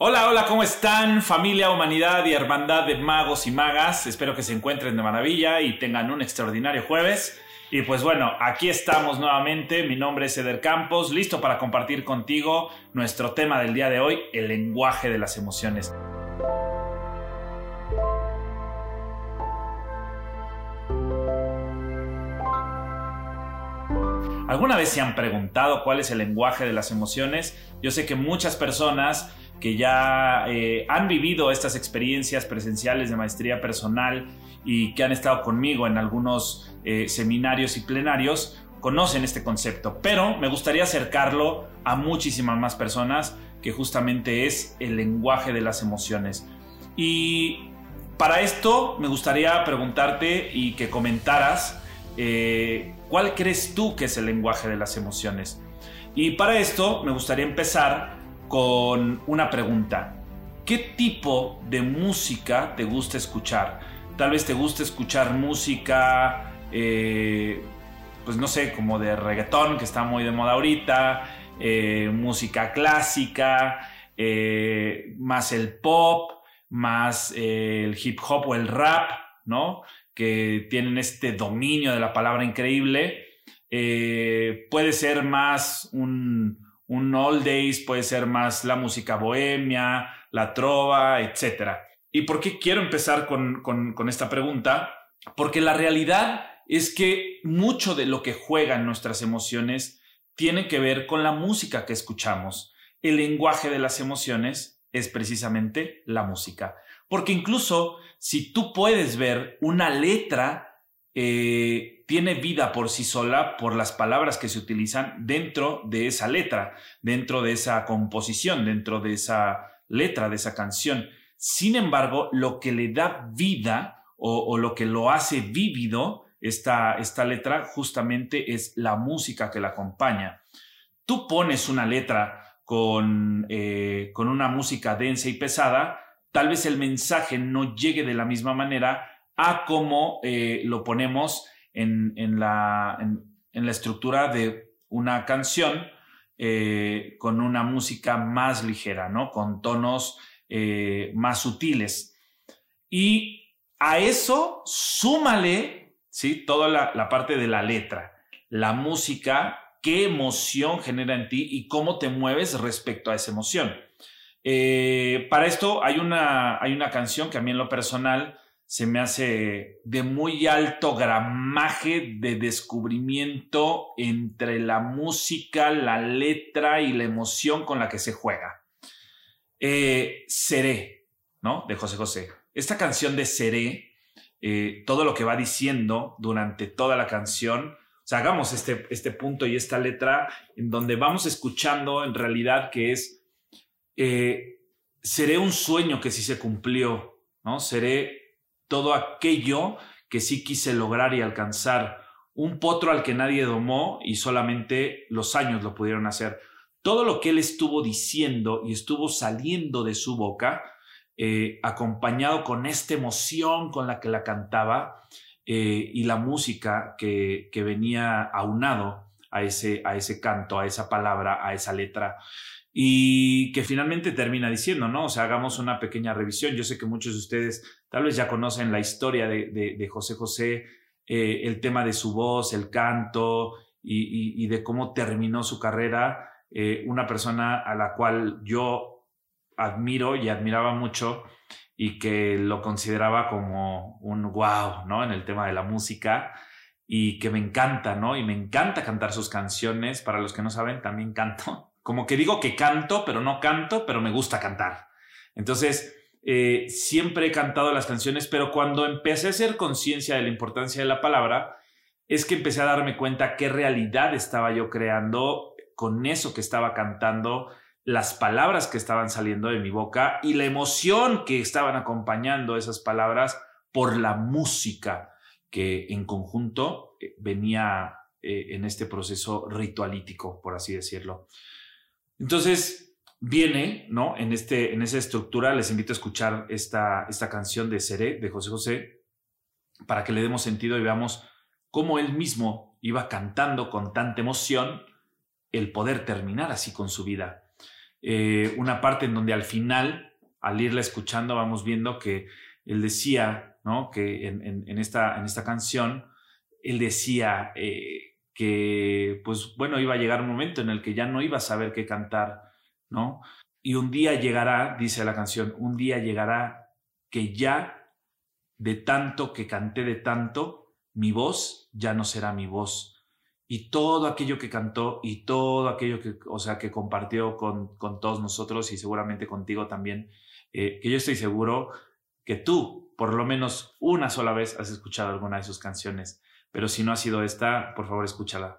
Hola, hola, ¿cómo están? Familia, humanidad y hermandad de magos y magas. Espero que se encuentren de maravilla y tengan un extraordinario jueves. Y pues bueno, aquí estamos nuevamente. Mi nombre es Eder Campos, listo para compartir contigo nuestro tema del día de hoy, el lenguaje de las emociones. ¿Alguna vez se han preguntado cuál es el lenguaje de las emociones? Yo sé que muchas personas que ya eh, han vivido estas experiencias presenciales de maestría personal y que han estado conmigo en algunos eh, seminarios y plenarios, conocen este concepto, pero me gustaría acercarlo a muchísimas más personas que justamente es el lenguaje de las emociones. Y para esto me gustaría preguntarte y que comentaras eh, cuál crees tú que es el lenguaje de las emociones. Y para esto me gustaría empezar con una pregunta. ¿Qué tipo de música te gusta escuchar? Tal vez te gusta escuchar música, eh, pues no sé, como de reggaetón, que está muy de moda ahorita, eh, música clásica, eh, más el pop, más el hip hop o el rap, ¿no? Que tienen este dominio de la palabra increíble. puede ser más un, un all days puede ser más la música bohemia, la trova, etc. ¿Y por qué quiero empezar con, con esta pregunta? Porque la realidad es que mucho de lo que juegan nuestras emociones tiene que ver con la música que escuchamos. El lenguaje de las emociones es precisamente la música. Porque incluso si tú puedes ver una letra eh, tiene vida por sí sola por las palabras que se utilizan dentro de esa letra, dentro de esa composición, dentro de esa letra, de esa canción. Sin embargo, lo que le da vida o, lo que lo hace vívido, esta, esta letra, justamente es la música que la acompaña. Tú pones una letra con, eh, con una música densa y pesada, tal vez el mensaje no llegue de la misma manera a cómo eh, lo ponemos en, la, en, la, estructura de una canción eh, con una música más ligera, ¿no? Con tonos eh, más sutiles. Y a eso súmale, ¿sí? Toda la, la parte de la letra, la música, qué emoción genera en ti y cómo te mueves respecto a esa emoción. para esto hay una, hay una canción que a mí en lo personal se me hace de muy alto gramaje de descubrimiento entre la música, la letra y la emoción con la que se juega. Eh, Seré, ¿no? De José José. Esta canción de Seré, eh, todo lo que va diciendo durante toda la canción, o sea, hagamos este, este punto y esta letra en donde vamos escuchando en realidad que es, eh, seré un sueño que sí se cumplió, ¿no? Seré todo aquello que sí quise lograr y alcanzar, un potro al que nadie domó y solamente los años lo pudieron hacer. Todo lo que él estuvo diciendo y estuvo saliendo de su boca, eh, acompañado con esta emoción con la que la cantaba eh, y la música que, que venía aunado a ese, a ese canto, a esa palabra, a esa letra y que finalmente termina diciendo, ¿no? O sea, hagamos una pequeña revisión. Yo sé que muchos de ustedes tal vez ya conocen la historia de, José José, eh, el tema de su voz, el canto y, de cómo terminó su carrera. Eh, una persona a la cual yo admiro y admiraba mucho y que lo consideraba como un wow, ¿no? En el tema de la música y que me encanta, ¿no? Y me encanta cantar sus canciones. Para los que no saben, también canto. Como que digo que canto, pero no canto, pero me gusta cantar. Entonces, eh, siempre he cantado las canciones, pero cuando empecé a hacer conciencia de la importancia de la palabra, es que empecé a darme cuenta qué realidad estaba yo creando con eso que estaba cantando, las palabras que estaban saliendo de mi boca y la emoción que estaban acompañando esas palabras por la música que en conjunto eh, venía eh, en este proceso ritualítico, por así decirlo. Entonces, viene, ¿no? En, este, en esa estructura, les invito a escuchar esta, esta canción de Seré, de José José, para que le demos sentido y veamos cómo él mismo iba cantando con tanta emoción el poder terminar así con su vida. eh, una parte en donde al final, al irla escuchando, vamos viendo que él decía, ¿no? Que en, esta, en esta canción, él decía eh, que, pues bueno, iba a llegar un momento en el que ya no iba a saber qué cantar, ¿no? Y un día llegará, dice la canción, un día llegará que ya de tanto que canté de tanto, mi voz ya no será mi voz. Y todo aquello que cantó y todo aquello que, o sea, que compartió con, con todos nosotros y seguramente contigo también, eh, que yo estoy seguro que tú, por lo menos una sola vez, has escuchado alguna de sus canciones. Pero si no ha sido esta, por favor, escúchala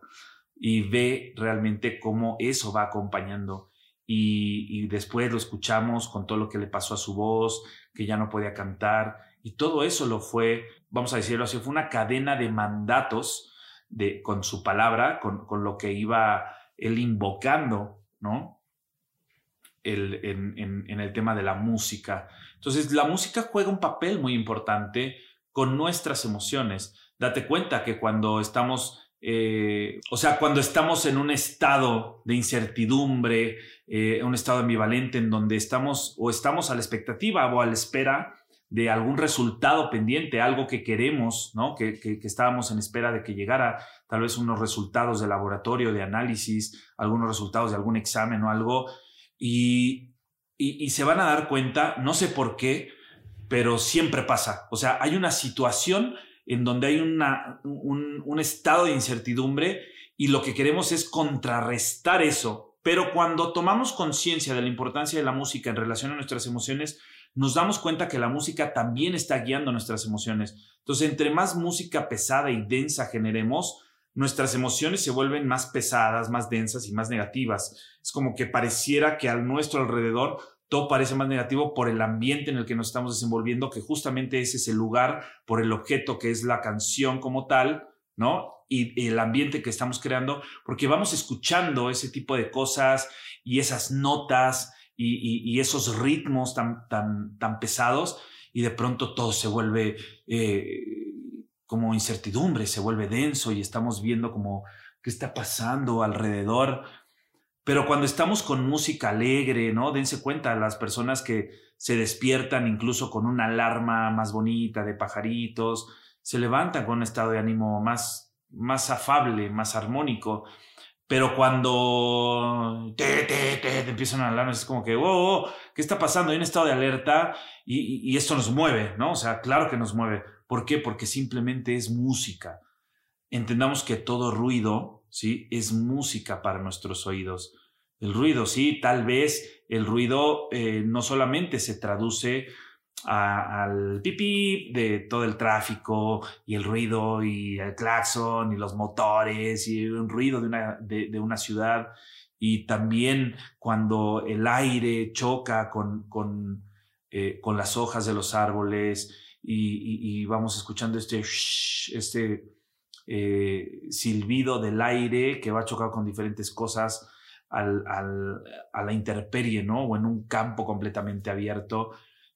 y ve realmente cómo eso va acompañando. Y, después lo escuchamos con todo lo que le pasó a su voz, que ya no podía cantar, y todo eso lo fue, vamos a decirlo así, fue una cadena de mandatos de, con su palabra, con, con lo que iba él invocando, ¿no? El, en, en, el tema de la música. Entonces, la música juega un papel muy importante con nuestras emociones. Date cuenta que cuando estamos eh, o sea, cuando estamos en un estado de incertidumbre, eh, un estado ambivalente en donde estamos o estamos a la expectativa o a la espera de algún resultado pendiente, algo que queremos, ¿no? Que, que, estábamos en espera de que llegara, tal vez unos resultados de laboratorio, de análisis, algunos resultados de algún examen o algo, y, y, se van a dar cuenta, no sé por qué, pero siempre pasa. O sea, hay una situación en donde hay una, un, un estado de incertidumbre y lo que queremos es contrarrestar eso. Pero cuando tomamos conciencia de la importancia de la música en relación a nuestras emociones, nos damos cuenta que la música también está guiando nuestras emociones. Entonces, entre más música pesada y densa generemos, nuestras emociones se vuelven más pesadas, más densas y más negativas. Es como que pareciera que a nuestro alrededor todo parece más negativo por el ambiente en el que nos estamos desenvolviendo, que justamente ese es el lugar, por el objeto que es la canción como tal, ¿no? Y, el ambiente que estamos creando, porque vamos escuchando ese tipo de cosas y esas notas y, esos ritmos tan, tan, tan pesados, y de pronto todo se vuelve eh, incertidumbre, se vuelve denso y estamos viendo como qué está pasando alrededor pero cuando estamos con música alegre, ¿no? Dense cuenta, las personas que se despiertan incluso con una alarma más bonita de pajaritos, se levantan con un estado de ánimo más, más afable, más armónico. Pero cuando te, te, te, te empiezan a hablar, es como que, oh, ¿qué está pasando? Hay un estado de alerta y, y, esto nos mueve, ¿no? O sea, claro que nos mueve. ¿Por qué? Porque simplemente es música. Entendamos que todo ruido, ¿sí? Es música para nuestros oídos. El ruido, sí, tal vez el ruido eh, no solamente se traduce al pipí de todo el tráfico y el ruido y el claxon y los motores y un ruido de una, de, una ciudad y también cuando el aire choca con, con, eh, con las hojas de los árboles y, vamos escuchando este, este eh, silbido del aire que va a chocar con diferentes cosas al, al, a la intemperie, ¿no? O en un campo completamente abierto.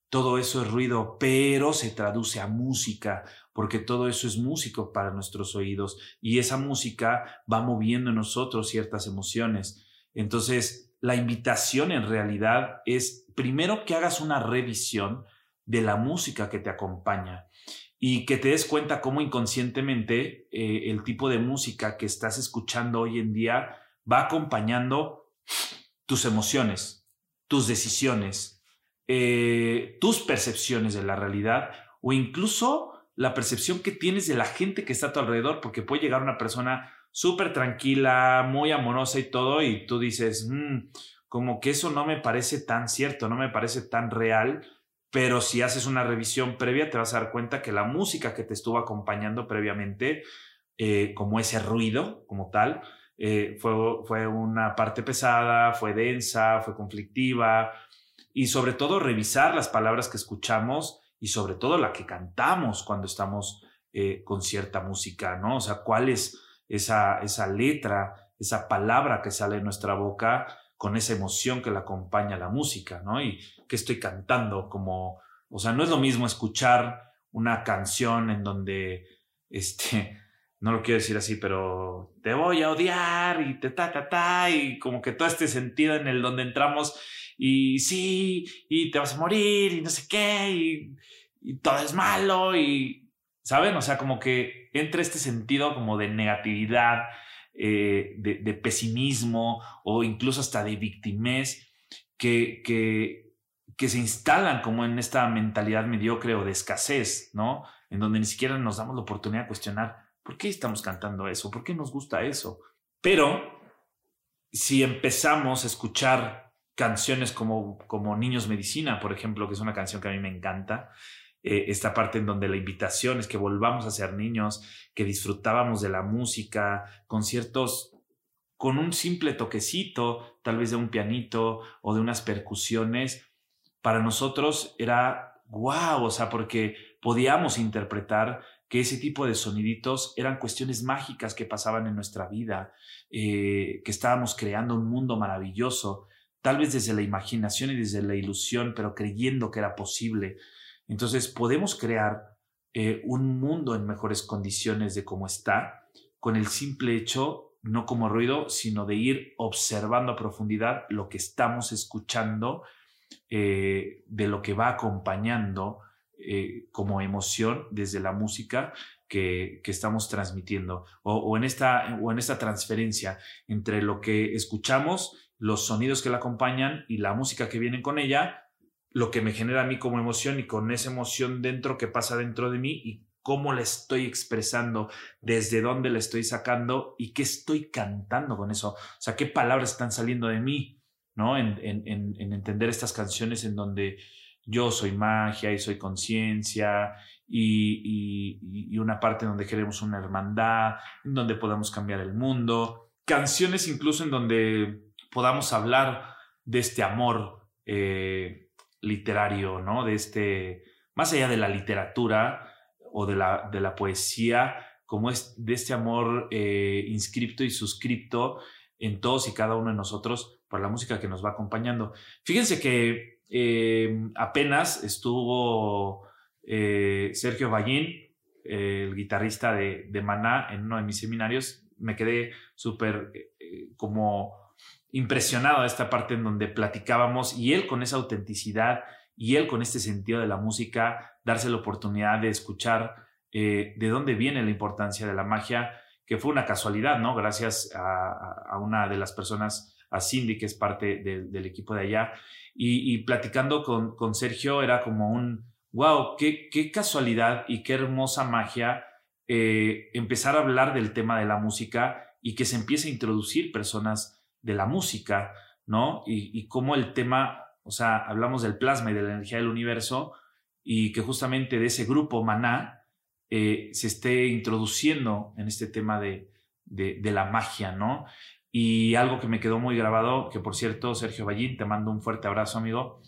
Todo eso es ruido, pero se traduce a música, porque todo eso es músico para nuestros oídos y esa música va moviendo en nosotros ciertas emociones. Entonces, la invitación en realidad es primero que hagas una revisión de la música que te acompaña y que te des cuenta cómo inconscientemente eh, el tipo de música que estás escuchando hoy en día va acompañando tus emociones, tus decisiones, eh, tus percepciones de la realidad o incluso la percepción que tienes de la gente que está a tu alrededor, porque puede llegar una persona súper tranquila, muy amorosa y todo, y tú dices, mm, como que eso no me parece tan cierto, no me parece tan real, pero si haces una revisión previa te vas a dar cuenta que la música que te estuvo acompañando previamente, eh, como ese ruido como tal, eh, fue, fue una parte pesada, fue densa, fue conflictiva y sobre todo revisar las palabras que escuchamos y sobre todo la que cantamos cuando estamos eh, con cierta música, ¿no? O sea, cuál es esa, esa letra, esa palabra que sale de nuestra boca con esa emoción que la acompaña la música, ¿no? Y que estoy cantando como, o sea, no es lo mismo escuchar una canción en donde, este, no lo quiero decir así, pero te voy a odiar y te ta, ta, ta, y como que todo este sentido en el donde entramos y sí, y te vas a morir y no sé qué, y, y todo es malo y, ¿saben? O sea, como que entra este sentido como de negatividad, eh, de, pesimismo o incluso hasta de victimez que, que, se instalan como en esta mentalidad mediocre o de escasez, ¿no? En donde ni siquiera nos damos la oportunidad de cuestionar, ¿por qué estamos cantando eso? ¿Por qué nos gusta eso? Pero si empezamos a escuchar canciones como, como Niños Medicina, por ejemplo, que es una canción que a mí me encanta, eh, esta parte en donde la invitación es que volvamos a ser niños, que disfrutábamos de la música, conciertos con un simple toquecito, tal vez de un pianito o de unas percusiones, para nosotros era wow, o sea, porque podíamos interpretar que ese tipo de soniditos eran cuestiones mágicas que pasaban en nuestra vida, eh, que estábamos creando un mundo maravilloso, tal vez desde la imaginación y desde la ilusión, pero creyendo que era posible. Entonces podemos crear eh, un mundo en mejores condiciones de cómo está con el simple hecho, no como ruido, sino de ir observando a profundidad lo que estamos escuchando, eh, de lo que va acompañando eh, como emoción desde la música que, estamos transmitiendo o, en esta, o en esta transferencia entre lo que escuchamos, los sonidos que la acompañan y la música que viene con ella lo que me genera a mí como emoción y con esa emoción dentro que pasa dentro de mí y cómo la estoy expresando, desde dónde la estoy sacando y qué estoy cantando con eso. O sea, qué palabras están saliendo de mí, ¿no? En, entender estas canciones en donde yo soy magia y soy conciencia y, una parte en donde queremos una hermandad, en donde podamos cambiar el mundo. Canciones incluso en donde podamos hablar de este amor. Eh, literario, ¿no? De este, más allá de la literatura o de la, de la poesía, como es de este amor eh, inscripto y suscripto en todos y cada uno de nosotros por la música que nos va acompañando. Fíjense que eh, apenas estuvo eh, Sergio Ballín, el guitarrista de, de, Maná, en uno de mis seminarios. Me quedé súper como impresionado de esta parte en donde platicábamos y él con esa autenticidad y él con este sentido de la música, darse la oportunidad de escuchar eh, de dónde viene la importancia de la magia, que fue una casualidad, ¿no? Gracias a, una de las personas, a Cindy, que es parte del equipo de allá, y, platicando con, con, Sergio era como un, wow, qué, qué casualidad y qué hermosa magia eh, empezar a hablar del tema de la música y que se empiece a introducir personas de la música, ¿no? Y, cómo el tema, o sea, hablamos del plasma y de la energía del universo y que justamente de ese grupo Maná eh, se esté introduciendo en este tema de, de, la magia, ¿no? Y algo que me quedó muy grabado, que por cierto, Sergio Ballín, te mando un fuerte abrazo, amigo,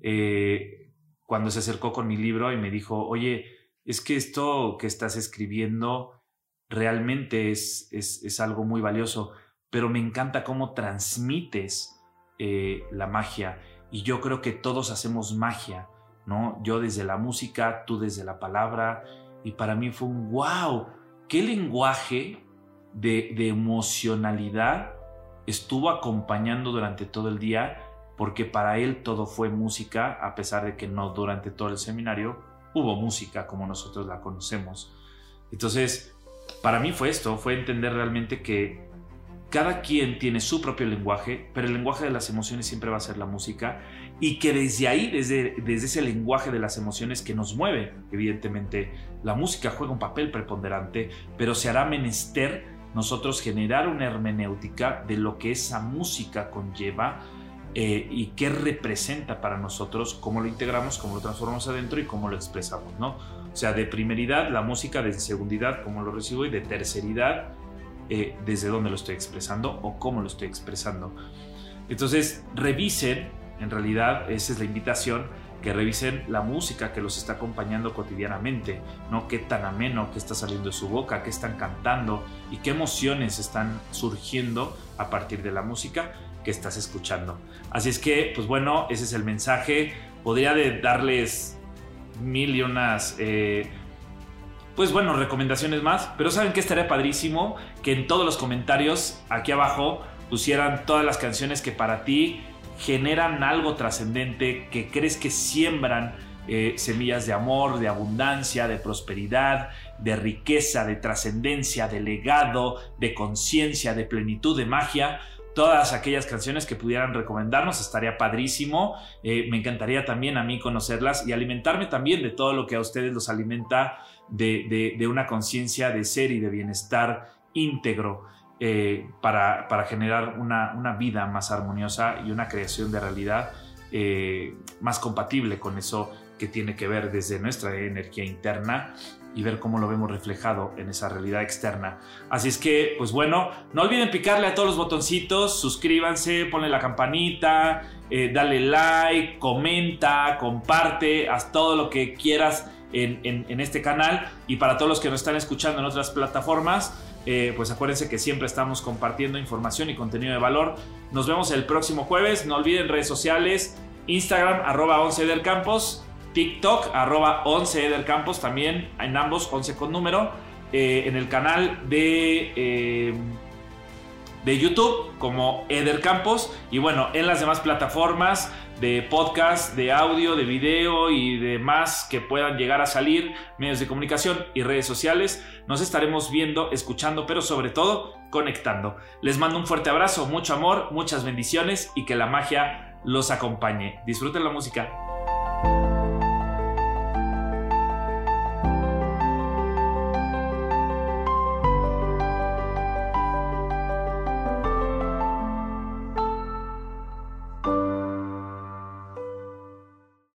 eh, cuando se acercó con mi libro y me dijo, oye, es que esto que estás escribiendo realmente es, es, es algo muy valioso pero me encanta cómo transmites eh, la magia. Y yo creo que todos hacemos magia, ¿no? Yo desde la música, tú desde la palabra. Y para mí fue un wow, qué lenguaje de, de emocionalidad estuvo acompañando durante todo el día, porque para él todo fue música, a pesar de que no durante todo el seminario hubo música como nosotros la conocemos. Entonces, para mí fue esto, fue entender realmente que cada quien tiene su propio lenguaje, pero el lenguaje de las emociones siempre va a ser la música y que desde ahí, desde, ese lenguaje de las emociones que nos mueve, evidentemente la música juega un papel preponderante, pero se hará menester nosotros generar una hermenéutica de lo que esa música conlleva eh, y qué representa para nosotros, cómo lo integramos, cómo lo transformamos adentro y cómo lo expresamos, ¿no? O sea, de primeridad la música, de segundidad cómo lo recibo y de terceridad eh, desde dónde lo estoy expresando o cómo lo estoy expresando. Entonces, revisen, en realidad, esa es la invitación, que revisen la música que los está acompañando cotidianamente, ¿no? Qué tan ameno que está saliendo de su boca, qué están cantando y qué emociones están surgiendo a partir de la música que estás escuchando. Así es que, pues bueno, ese es el mensaje. Podría darles mil y unas... Eh, pues bueno, recomendaciones más. Pero saben que estaría padrísimo que en todos los comentarios aquí abajo pusieran todas las canciones que para ti generan algo trascendente, que crees que siembran eh, semillas de amor, de abundancia, de prosperidad, de riqueza, de trascendencia, de legado, de conciencia, de plenitud, de magia. Todas aquellas canciones que pudieran recomendarnos estaría padrísimo. Eh, me encantaría también a mí conocerlas y alimentarme también de todo lo que a ustedes los alimenta de, una conciencia de ser y de bienestar íntegro. Eh, para, generar una, vida más armoniosa y una creación de realidad más compatible con eso que tiene que ver desde nuestra energía interna y ver cómo lo vemos reflejado en esa realidad externa. Así es que, pues bueno, no olviden picarle a todos los botoncitos, suscríbanse, ponle la campanita, eh, dale like, comenta, comparte, haz todo lo que quieras en, este canal. Y para todos los que nos están escuchando en otras plataformas, eh, pues acuérdense que siempre estamos compartiendo información y contenido de valor. Nos vemos el próximo jueves. No olviden redes sociales, Instagram, arroba 11 del campus TikTok, arroba 11 Eder Campos, también en ambos, 11 con número, eh, en el canal de, eh, de YouTube como Eder Campos y bueno, en las demás plataformas de podcast, de audio, de video y demás que puedan llegar a salir, medios de comunicación y redes sociales. Nos estaremos viendo, escuchando, pero sobre todo conectando. Les mando un fuerte abrazo, mucho amor, muchas bendiciones y que la magia los acompañe. Disfruten la música.